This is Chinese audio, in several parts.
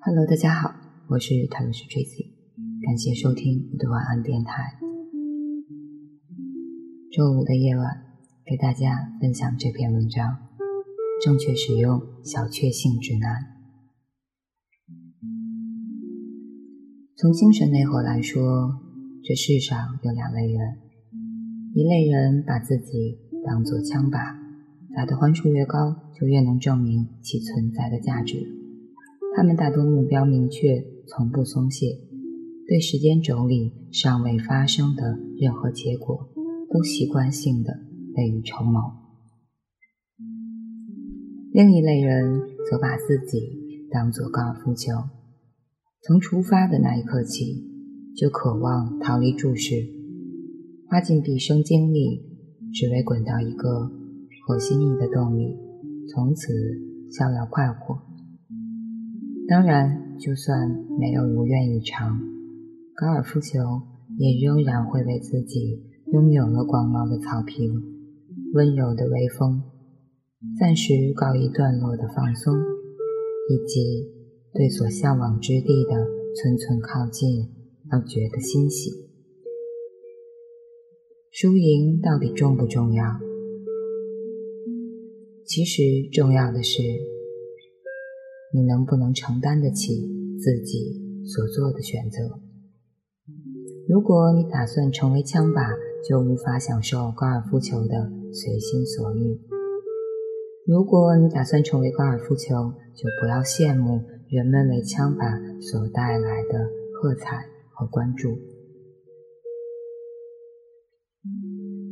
Hello，大家好，我是塔罗斯 Tracy，感谢收听我的晚安电台。周五的夜晚，给大家分享这篇文章：正确使用小确幸指南。从精神内核来说，这世上有两类人，一类人把自己当作枪靶，打的环数越高，就越能证明其存在的价值。他们大多目标明确，从不松懈，对时间轴里尚未发生的任何结果，都习惯性的未雨绸缪。另一类人则把自己当作高尔夫球，从出发的那一刻起，就渴望逃离注视，花尽毕生精力，只为滚到一个合心意的洞里，从此逍遥快活。当然，就算没有如愿以偿，高尔夫球也仍然会为自己拥有了广袤的草坪、温柔的微风、暂时告一段落的放松，以及对所向往之地的寸寸靠近而觉得欣喜。输赢到底重不重要？其实重要的是。你能不能承担得起自己所做的选择？如果你打算成为枪靶，就无法享受高尔夫球的随心所欲；如果你打算成为高尔夫球，就不要羡慕人们为枪靶所带来的喝彩和关注。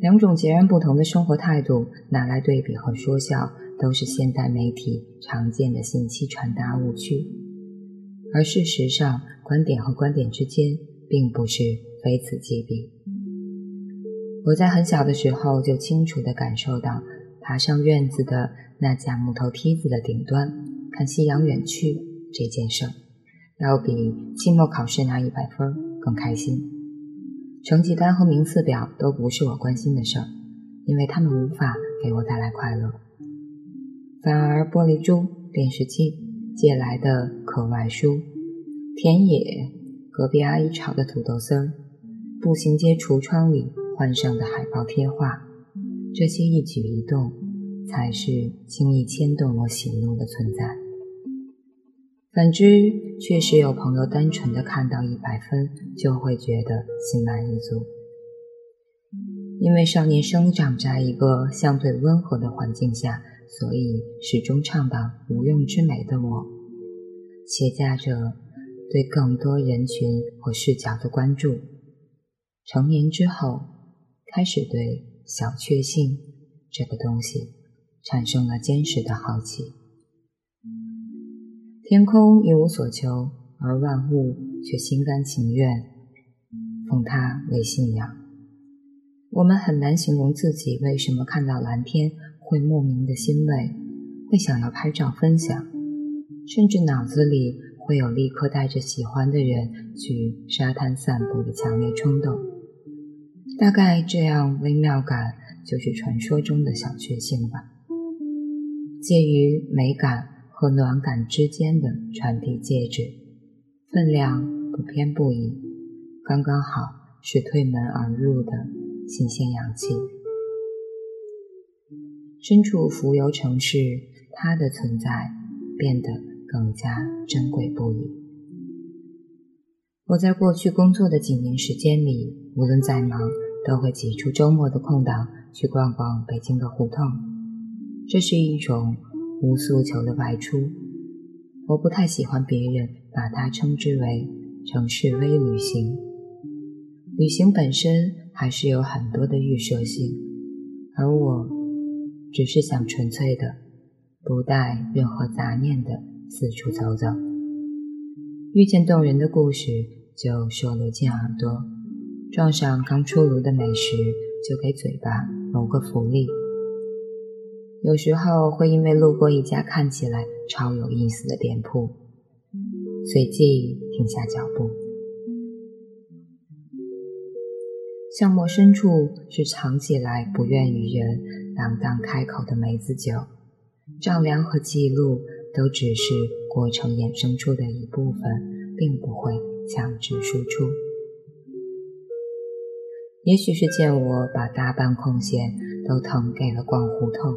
两种截然不同的生活态度拿来对比和说笑。都是现代媒体常见的信息传达误区，而事实上，观点和观点之间并不是非此即彼。我在很小的时候就清楚地感受到，爬上院子的那架木头梯子的顶端，看夕阳远去这件事，要比期末考试拿一百分更开心。成绩单和名次表都不是我关心的事儿，因为他们无法给我带来快乐。反而，玻璃珠、电视机、借来的课外书、田野、隔壁阿姨炒的土豆丝儿、步行街橱窗里换上的海报贴画，这些一举一动，才是轻易牵动我喜怒的存在。反之，确实有朋友单纯的看到一百分就会觉得心满意足，因为少年生长在一个相对温和的环境下。所以，始终倡导无用之美的我，携带着对更多人群和视角的关注。成年之后，开始对小确幸这个东西产生了坚实的好奇。天空一无所求，而万物却心甘情愿奉它为信仰。我们很难形容自己为什么看到蓝天。会莫名的欣慰，会想要拍照分享，甚至脑子里会有立刻带着喜欢的人去沙滩散步的强烈冲动。大概这样微妙感就是传说中的小确幸吧，介于美感和暖感之间的传递介质，分量不偏不倚，刚刚好是推门而入的新鲜氧气。身处浮游城市，它的存在变得更加珍贵不已。我在过去工作的几年时间里，无论再忙，都会挤出周末的空档去逛逛北京的胡同。这是一种无诉求的外出。我不太喜欢别人把它称之为城市微旅行。旅行本身还是有很多的预设性，而我。只是想纯粹的，不带任何杂念的四处走走，遇见动人的故事就说流进耳朵，撞上刚出炉的美食就给嘴巴谋个福利。有时候会因为路过一家看起来超有意思的店铺，随即停下脚步，巷陌深处是藏起来不愿与人当当开口的梅子酒，丈量和记录都只是过程衍生出的一部分，并不会强制输出。也许是见我把大半空闲都腾给了逛胡同，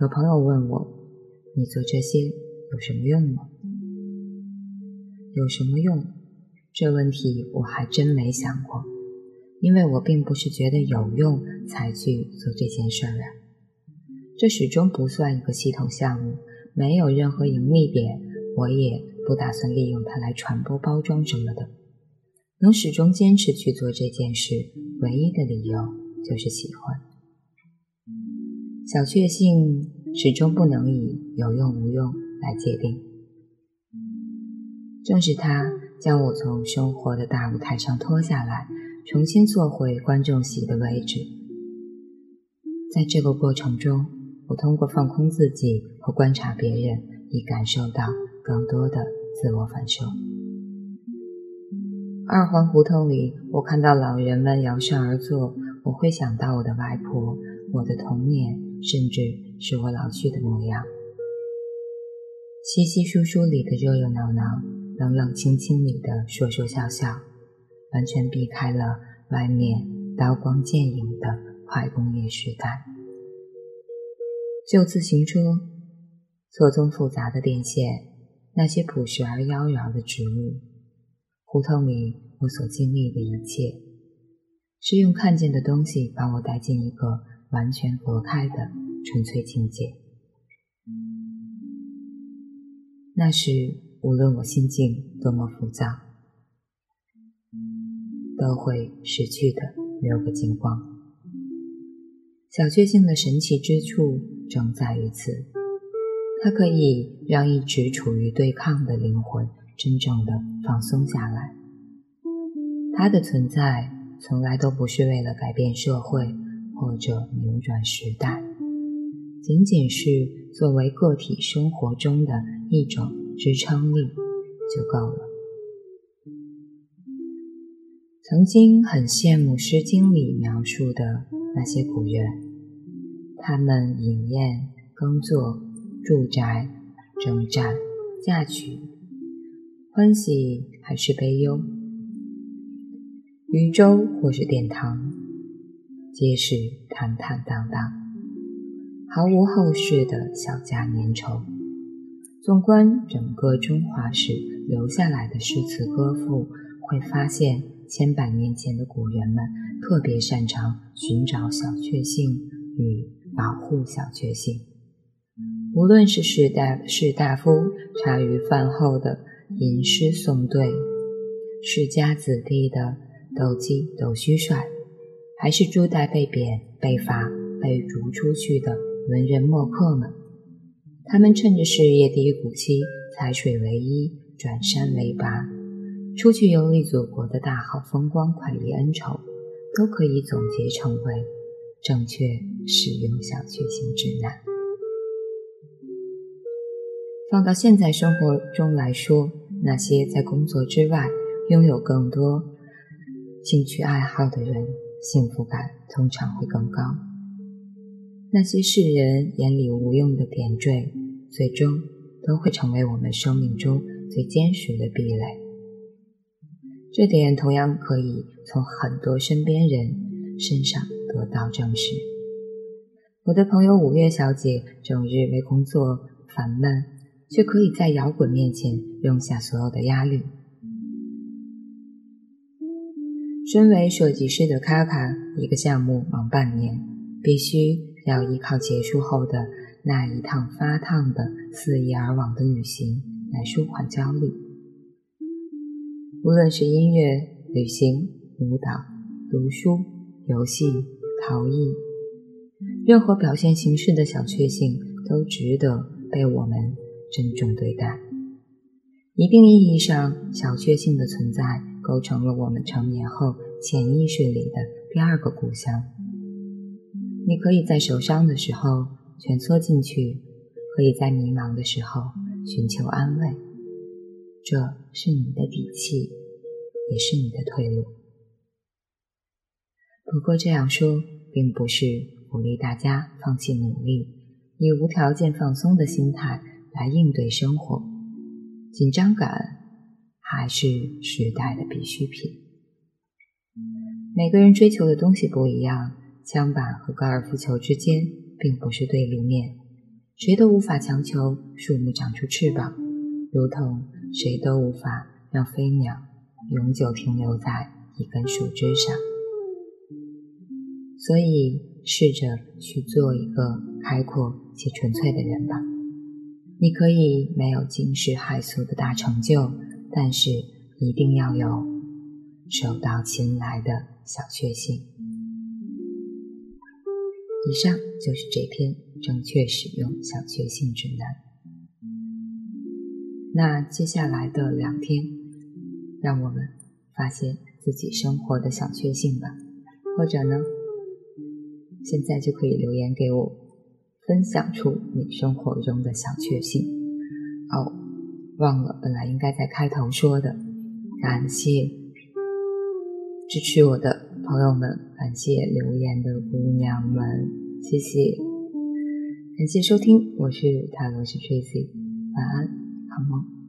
有朋友问我：“你做这些有什么用吗？”有什么用？这问题我还真没想过，因为我并不是觉得有用才去做这件事儿啊。这始终不算一个系统项目，没有任何盈利点，我也不打算利用它来传播、包装什么的。能始终坚持去做这件事，唯一的理由就是喜欢。小确幸始终不能以有用无用来界定。正是它将我从生活的大舞台上拖下来，重新坐回观众席的位置。在这个过程中，我通过放空自己和观察别人，以感受到更多的自我反射。二环胡同里，我看到老人们摇身而坐，我会想到我的外婆、我的童年，甚至是我老去的模样。稀稀疏疏里的热热闹闹，冷冷清清里的说说笑笑，完全避开了外面刀光剑影的快工业时代。旧自行车，错综复杂的电线，那些朴实而妖娆的植物。胡同里，我所经历的一切，是用看见的东西把我带进一个完全隔开的纯粹境界。那时，无论我心境多么浮躁，都会识趣的留个精光。小确幸的神奇之处正在于此，它可以让一直处于对抗的灵魂。真正的放松下来，它的存在从来都不是为了改变社会或者扭转时代，仅仅是作为个体生活中的一种支撑力就够了。曾经很羡慕《诗经》里描述的那些古人，他们饮宴、耕作、住宅、征战、嫁娶。欢喜还是悲忧，渔舟或是殿堂，皆是坦坦荡荡，毫无后世的小家粘稠。纵观整个中华史留下来的诗词歌赋，会发现千百年前的古人们特别擅长寻找小确幸与保护小确幸。无论是士大士大夫茶余饭后的。吟诗诵对，世家子弟的斗鸡斗蟋蟀，还是朱代被贬、被罚、被逐出去的文人墨客们，他们趁着事业低谷期，采水为衣，转山为拔，出去游历祖国的大好风光、快意恩仇，都可以总结成为正确使用小确幸指南。放到现在生活中来说，那些在工作之外拥有更多兴趣爱好的人，幸福感通常会更高。那些世人眼里无用的点缀，最终都会成为我们生命中最坚实的壁垒。这点同样可以从很多身边人身上得到证实。我的朋友五月小姐，整日为工作烦闷。却可以在摇滚面前扔下所有的压力。身为设计师的卡卡，一个项目忙半年，必须要依靠结束后的那一趟发烫的肆意而往的旅行来舒缓焦虑。无论是音乐、旅行、舞蹈、读书、游戏、陶艺，任何表现形式的小确幸都值得被我们。郑重对待。一定意义上，小确幸的存在构成了我们成年后潜意识里的第二个故乡。你可以在受伤的时候蜷缩进去，可以在迷茫的时候寻求安慰。这是你的底气，也是你的退路。不过这样说，并不是鼓励大家放弃努力，以无条件放松的心态来应对生活。紧张感还是时代的必需品。每个人追求的东西不一样，枪板和高尔夫球之间并不是对立面，谁都无法强求树木长出翅膀，如同谁都无法让飞鸟永久停留在一根树枝上。所以，试着去做一个开阔且纯粹的人吧。你可以没有惊世骇俗的大成就，但是一定要有手到擒来的小确幸。以上就是这篇正确使用小确幸指南。那接下来的两天，让我们发现自己生活的小确幸吧，或者呢？现在就可以留言给我，分享出你生活中的小确幸。哦，忘了，本来应该在开头说的，感谢支持我的朋友们，感谢留言的姑娘们，谢谢，感谢收听，我是塔罗斯 Tracy，晚安，好梦。